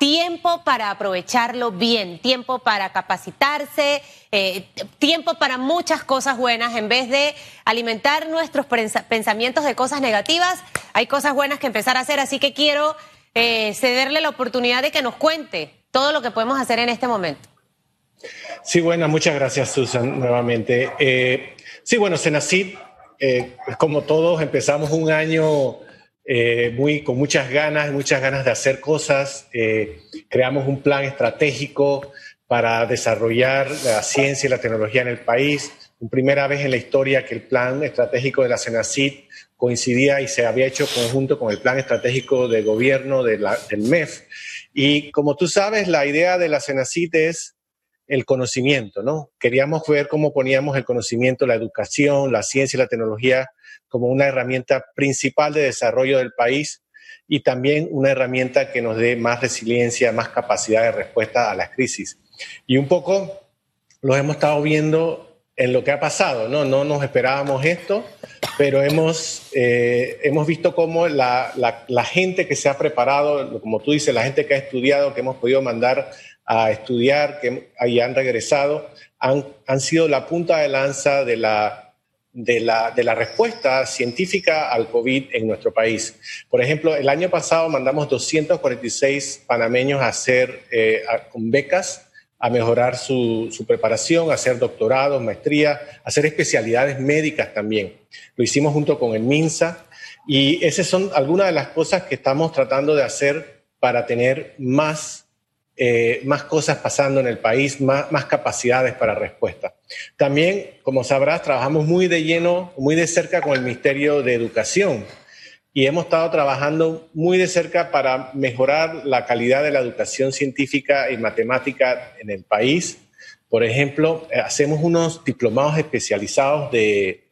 tiempo para aprovecharlo bien, tiempo para capacitarse, eh, tiempo para muchas cosas buenas. En vez de alimentar nuestros pensamientos de cosas negativas, hay cosas buenas que empezar a hacer. Así que quiero eh, cederle la oportunidad de que nos cuente todo lo que podemos hacer en este momento. Sí, bueno, muchas gracias, Susan, nuevamente. Eh, sí, bueno, Senacid, como todos, empezamos un año eh, muy, con muchas ganas, muchas ganas de hacer cosas. Eh, creamos un plan estratégico para desarrollar la ciencia y la tecnología en el país. Por primera vez en la historia que el plan estratégico de la CENACIT coincidía y se había hecho conjunto con el plan estratégico de gobierno de del MEF. Y como tú sabes, la idea de la CENACIT es el conocimiento, ¿no? Queríamos ver cómo poníamos el conocimiento, la educación, la ciencia y la tecnología como una herramienta principal de desarrollo del país y también una herramienta que nos dé más resiliencia, más capacidad de respuesta a las crisis. Y un poco lo hemos estado viendo en lo que ha pasado, ¿no? No nos esperábamos esto, pero hemos, eh, hemos visto cómo la, la, gente que se ha preparado, como tú dices, la gente que ha estudiado, que hemos podido mandar a estudiar, que ahí han regresado, han, han sido la punta de lanza de la de la, de la, respuesta científica al COVID en nuestro país. Por ejemplo, el año pasado mandamos 246 panameños a hacer eh, con becas a mejorar su, su, preparación, a hacer doctorados, maestría, a hacer especialidades médicas también. Lo hicimos junto con el MINSA y esas son algunas de las cosas que estamos tratando de hacer para tener más eh, más cosas pasando en el país, más, más, capacidades para respuesta. También, como sabrás, trabajamos muy de lleno, muy de cerca con el Ministerio de Educación y hemos estado trabajando muy de cerca para mejorar la calidad de la educación científica y matemática en el país. Por ejemplo, eh, hacemos unos diplomados especializados de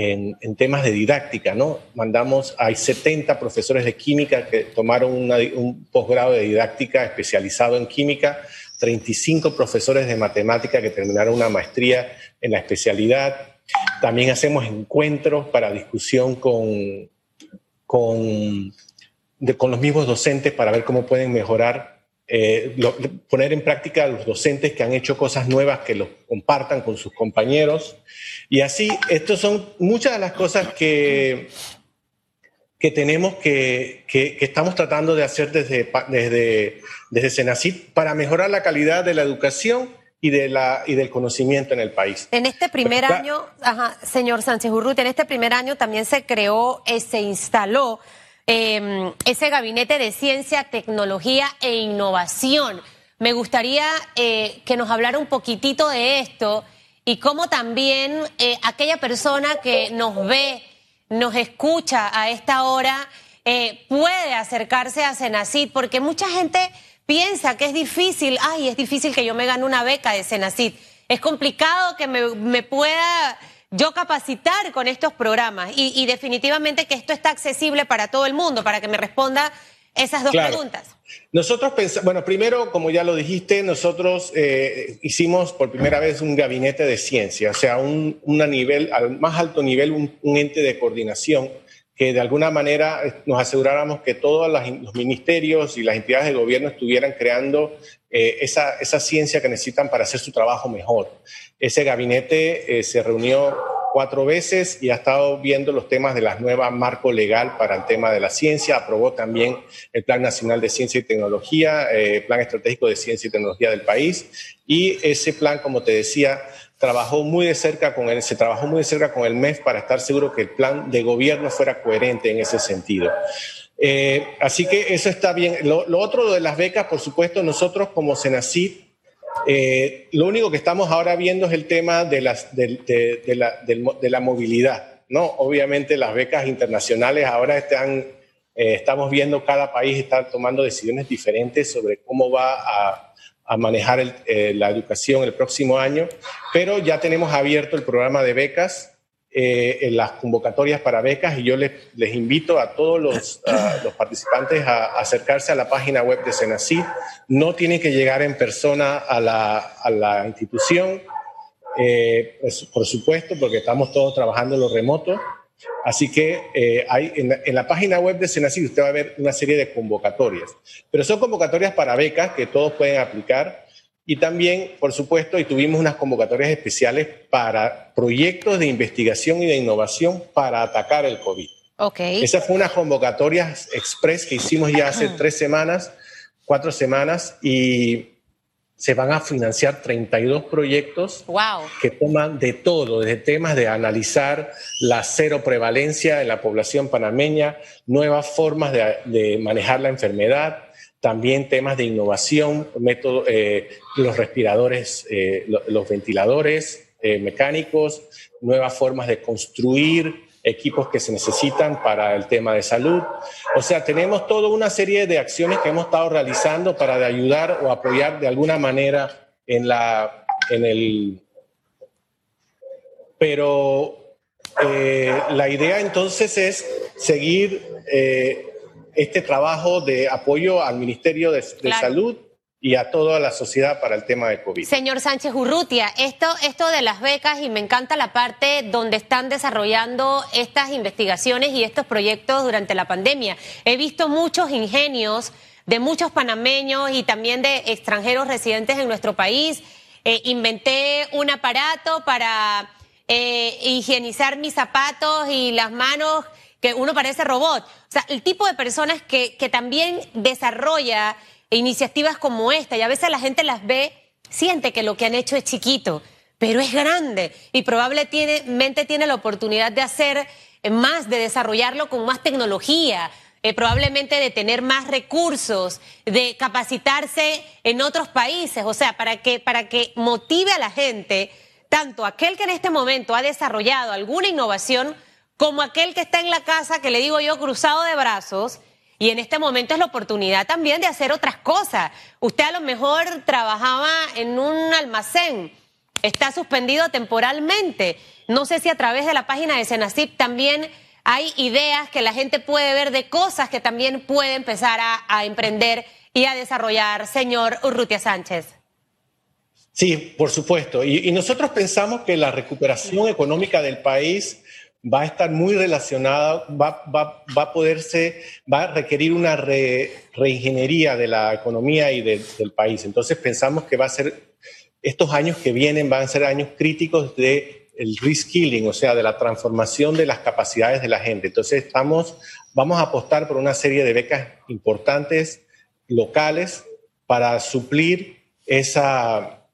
en, temas de didáctica, ¿no? Mandamos, hay 70 profesores de química que tomaron un posgrado de didáctica especializado en química, 35 profesores de matemática que terminaron una maestría en la especialidad. También hacemos encuentros para discusión con, con, con los mismos docentes para ver cómo pueden mejorar eh, poner en práctica a los docentes que han hecho cosas nuevas, que lo compartan con sus compañeros. Y así, estas son muchas de las cosas que, que tenemos que, que, estamos tratando de hacer desde, desde, desde Senacit para mejorar la calidad de la educación y, de la, y del conocimiento en el país. En este primer año, señor Sánchez Urruti, en este primer año también se creó, eh, se instaló Em, ese gabinete de ciencia, tecnología e innovación. Me gustaría eh, que nos hablara un poquitito de esto y cómo también eh, aquella persona que nos ve, nos escucha a esta hora, eh, puede acercarse a Senacid, porque mucha gente piensa que es difícil, ay, es difícil que yo me gane una beca de Senacid, es complicado que me, me pueda yo capacitar con estos programas. Y, definitivamente que esto está accesible para todo el mundo, para que me responda esas dos preguntas. Nosotros pensamos, bueno, primero, como ya lo dijiste, nosotros eh, hicimos por primera vez un gabinete de ciencia, o sea, un, nivel, al más alto nivel, un, ente de coordinación que de alguna manera eh, nos aseguráramos que todos los ministerios y las entidades de gobierno estuvieran creando eh, esa, esa, ciencia que necesitan para hacer su trabajo mejor. Ese gabinete eh, se reunió cuatro veces y ha estado viendo los temas de la nueva marco legal para el tema de la ciencia. Aprobó también el Plan Nacional de Ciencia y Tecnología, eh, Plan Estratégico de Ciencia y Tecnología del país. Y ese plan, como te decía, trabajó muy de cerca con él, se trabajó muy de cerca con el MEF para estar seguro que el plan de gobierno fuera coherente en ese sentido. Eh, así que eso está bien. Lo, lo, otro de las becas, por supuesto, nosotros como Senacid eh, lo único que estamos ahora viendo es el tema de, las, de, la, de la, movilidad. ¿no? Obviamente las becas internacionales ahora están, eh, estamos viendo cada país está tomando decisiones diferentes sobre cómo va a, manejar eh, la educación el próximo año, pero ya tenemos abierto el programa de becas eh, en las convocatorias para becas y yo les, invito a todos los, los, participantes a acercarse a la página web de Senacid. No tienen que llegar en persona a la, a la institución, eh, por supuesto, porque estamos todos trabajando en lo remoto, Así que eh, hay, en, la, página web de Senacid usted va a ver una serie de convocatorias, pero son convocatorias para becas que todos pueden aplicar y también, por supuesto, y tuvimos unas convocatorias especiales para proyectos de investigación y de innovación para atacar el COVID. Okay. Esa fue una convocatoria express que hicimos ya hace tres semanas, cuatro semanas, y se van a financiar 32 proyectos que toman de todo, desde temas de analizar la cero prevalencia en la población panameña, nuevas formas de, manejar la enfermedad, también temas de innovación, método, eh, los respiradores, eh, los ventiladores eh, mecánicos, nuevas formas de construir equipos que se necesitan para el tema de salud. O sea, tenemos toda una serie de acciones que hemos estado realizando para ayudar o apoyar de alguna manera en la, en el, pero la idea entonces es seguir este trabajo de apoyo al Ministerio de, Salud y a toda la sociedad para el tema de COVID. Señor Sánchez Urrutia, esto, esto de las becas y me encanta la parte donde están desarrollando estas investigaciones y estos proyectos durante la pandemia. He visto muchos ingenios de muchos panameños y también de extranjeros residentes en nuestro país. Eh, inventé un aparato para eh, higienizar mis zapatos y las manos que uno parece robot. O sea, el tipo de personas que, que también desarrolla iniciativas como esta y a veces la gente las ve, siente que lo que han hecho es chiquito, pero es grande y probablemente tiene la oportunidad de hacer más, de desarrollarlo con más tecnología, eh, probablemente de tener más recursos, de capacitarse en otros países, o sea, para que, para que motive a la gente, tanto aquel que en este momento ha desarrollado alguna innovación, como aquel que está en la casa, que le digo yo, cruzado de brazos, y en este momento es la oportunidad también de hacer otras cosas. Usted a lo mejor trabajaba en un almacén, está suspendido temporalmente. No sé si a través de la página de Senacip también hay ideas que la gente puede ver de cosas que también puede empezar a, emprender y a desarrollar, señor Urrutia Sánchez. Sí, por supuesto. y nosotros pensamos que la recuperación económica del país va a estar muy relacionada, va, va, va a poderse, va a requerir una reingeniería de la economía y del país. Entonces pensamos que va a ser, estos años que vienen van a ser años críticos de el reskilling, o sea, de la transformación de las capacidades de la gente. Entonces estamos, vamos a apostar por una serie de becas importantes locales para suplir esa,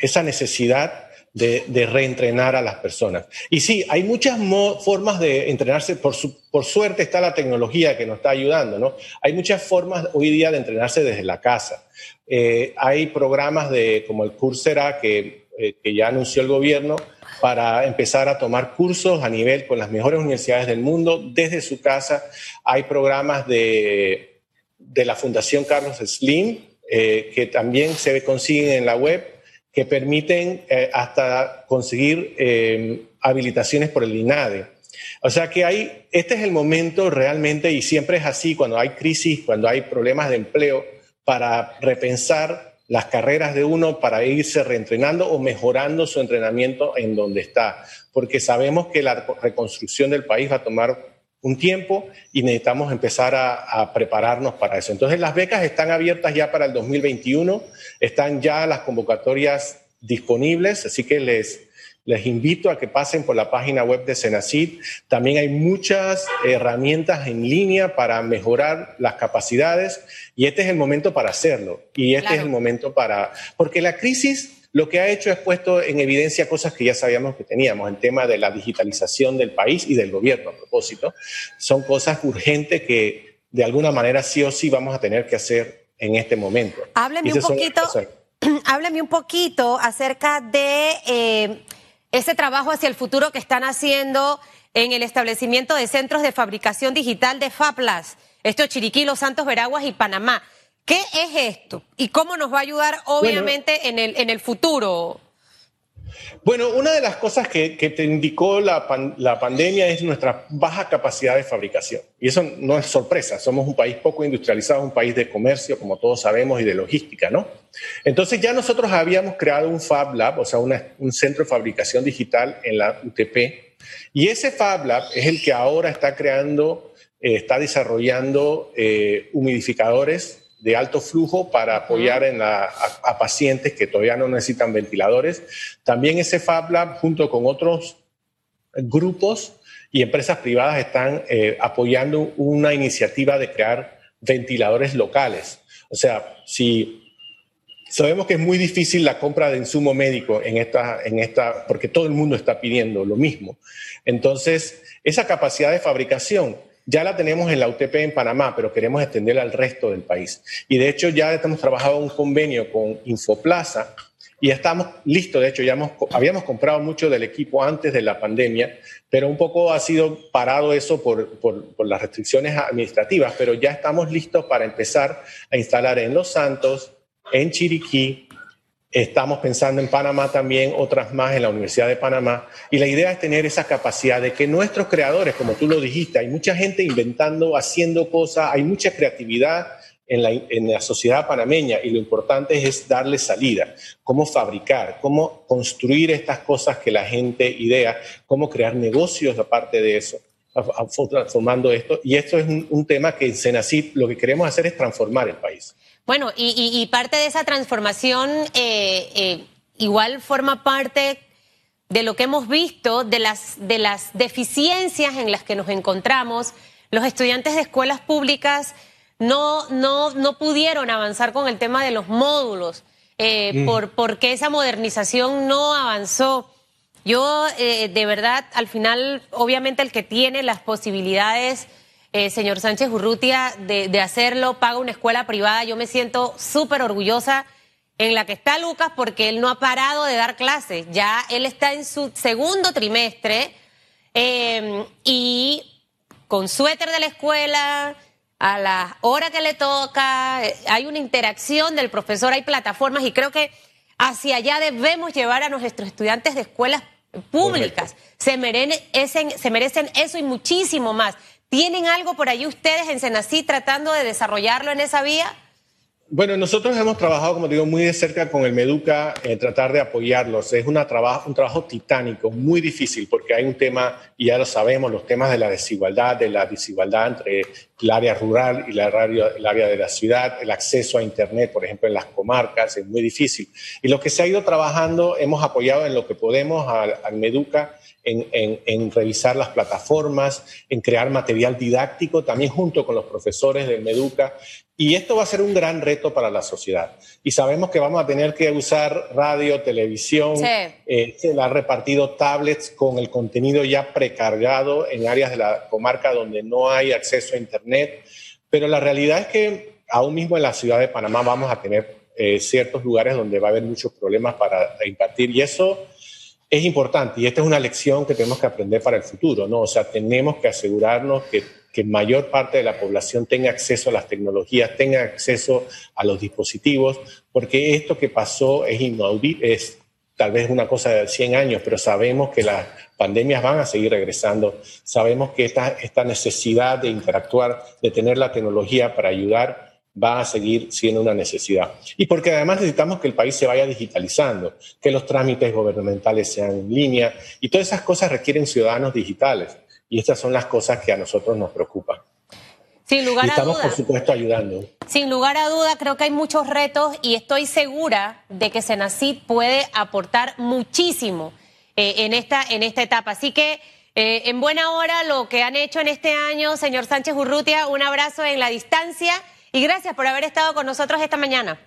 esa necesidad de, reentrenar a las personas. Y sí, hay muchas formas de entrenarse, por, por suerte está la tecnología que nos está ayudando, ¿no? Hay muchas formas hoy día de entrenarse desde la casa. Eh, hay programas de, como el Coursera que, eh, que ya anunció el gobierno para empezar a tomar cursos a nivel con las mejores universidades del mundo desde su casa. Hay programas de, de la Fundación Carlos Slim eh, que también se consiguen en la web que permiten eh, hasta conseguir eh, habilitaciones por el INADE. O sea que hay, este es el momento realmente, y siempre es así, cuando hay crisis, cuando hay problemas de empleo, para repensar las carreras de uno, para irse reentrenando o mejorando su entrenamiento en donde está, porque sabemos que la reconstrucción del país va a tomar un tiempo y necesitamos empezar a, prepararnos para eso. Entonces las becas están abiertas ya para el 2021, están ya las convocatorias disponibles, así que les, les invito a que pasen por la página web de Senacid. También hay muchas herramientas en línea para mejorar las capacidades y este es el momento para hacerlo. Y este es el momento para... Porque la crisis lo que ha hecho es puesto en evidencia cosas que ya sabíamos que teníamos, el tema de la digitalización del país y del gobierno a propósito. Son cosas urgentes que de alguna manera sí o sí vamos a tener que hacer en este momento. Hábleme un poquito, hábleme un poquito acerca de eh, ese trabajo hacia el futuro que están haciendo en el establecimiento de centros de fabricación digital de FAPLAS, esto Chiriquí, Los Santos, Veraguas y Panamá. ¿Qué es esto? ¿Y cómo nos va a ayudar, obviamente, en, el, en el futuro? Bueno, una de las cosas que, te indicó la, pandemia es nuestra baja capacidad de fabricación. Y eso no es sorpresa. Somos un país poco industrializado, un país de comercio, como todos sabemos, y de logística, ¿no? Entonces ya nosotros habíamos creado un Fab Lab, o sea, un centro de fabricación digital en la UTP, Y ese Fab Lab es el que ahora está creando, eh, está desarrollando eh, humidificadores de alto flujo para apoyar en a, a, pacientes que todavía no necesitan ventiladores. También ese Fab Lab, junto con otros grupos y empresas privadas, están eh, apoyando una iniciativa de crear ventiladores locales. O sea, si sabemos que es muy difícil la compra de insumo médico en esta, en esta, porque todo el mundo está pidiendo lo mismo. Entonces, esa capacidad de fabricación ya la tenemos en la UTP en Panamá, pero queremos extenderla al resto del país. Y de hecho ya hemos trabajado un convenio con Infoplaza y estamos listos. De hecho, ya habíamos comprado mucho del equipo antes de la pandemia, pero un poco ha sido parado eso por, por las restricciones administrativas, pero ya estamos listos para empezar a instalar en Los Santos, en Chiriquí, Estamos pensando en Panamá también, otras más en la Universidad de Panamá. Y la idea es tener esa capacidad de que nuestros creadores, como tú lo dijiste, hay mucha gente inventando, haciendo cosas, hay mucha creatividad en la, sociedad panameña y lo importante es darle salida, cómo fabricar, cómo construir estas cosas que la gente idea, cómo crear negocios aparte de eso transformando esto. Y esto es un, un tema que en Senacid lo que queremos hacer es transformar el país. Bueno, y, parte de esa transformación eh, eh, igual forma parte de lo que hemos visto, de las, de las deficiencias en las que nos encontramos. Los estudiantes de escuelas públicas no, no, no pudieron avanzar con el tema de los módulos, eh, mm. por, porque esa modernización no avanzó. Yo, de verdad, al final, obviamente el que tiene las posibilidades eh, señor Sánchez Urrutia, de, hacerlo, paga una escuela privada. Yo me siento súper orgullosa en la que está Lucas porque él no ha parado de dar clases. Ya él está en su segundo trimestre em, y con suéter de la escuela, a la hora que le toca, eh, hay una interacción del profesor, hay plataformas y creo que hacia allá debemos llevar a nuestros estudiantes de escuelas públicas. Se merecen, se merecen eso y muchísimo más. ¿Tienen algo por ahí ustedes en Senací tratando de desarrollarlo en esa vía? Bueno, nosotros hemos trabajado, como digo, muy de cerca con el Meduca en tratar de apoyarlos. Es un trabajo titánico, muy difícil, porque hay un tema, y ya lo sabemos, los temas de la desigualdad, de la desigualdad entre el área rural y el área de la ciudad, el acceso a Internet, por ejemplo, en las comarcas, es muy difícil. Y lo que se ha ido trabajando, hemos apoyado en lo que podemos al Meduca en, revisar las plataformas, en crear material didáctico, también junto con los profesores del Meduca. Y esto va a ser un gran reto para la sociedad. Y sabemos que vamos a tener que usar radio, televisión, eh, se ha repartido tablets con el contenido ya precargado en áreas de la comarca donde no hay acceso a Internet. Pero la realidad es que aún mismo en la ciudad de Panamá vamos a tener eh, ciertos lugares donde va a haber muchos problemas para impartir. Y eso es importante y esta es una lección que tenemos que aprender para el futuro, ¿no? O sea, tenemos que asegurarnos que, que mayor parte de la población tenga acceso a las tecnologías, tenga acceso a los dispositivos, porque esto que pasó es inaudito, es tal vez una cosa de 100 años, pero sabemos que las pandemias van a seguir regresando, sabemos que esta, esta necesidad de interactuar, de tener la tecnología para ayudar va a seguir siendo una necesidad. Y porque además necesitamos que el país se vaya digitalizando, que los trámites gubernamentales sean en línea y todas esas cosas requieren ciudadanos digitales. Y estas son las cosas que a nosotros nos preocupan. Sin lugar y estamos, a por supuesto, ayudando. Sin lugar a duda, creo que hay muchos retos y estoy segura de que Senacid puede aportar muchísimo eh, en, esta, en esta etapa. Así que, eh, en buena hora, lo que han hecho en este año, señor Sánchez Urrutia, un abrazo en la distancia. Y gracias por haber estado con nosotros esta mañana.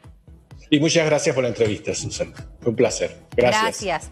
Y muchas gracias por la entrevista, Susana. Fue un placer. Gracias. Gracias.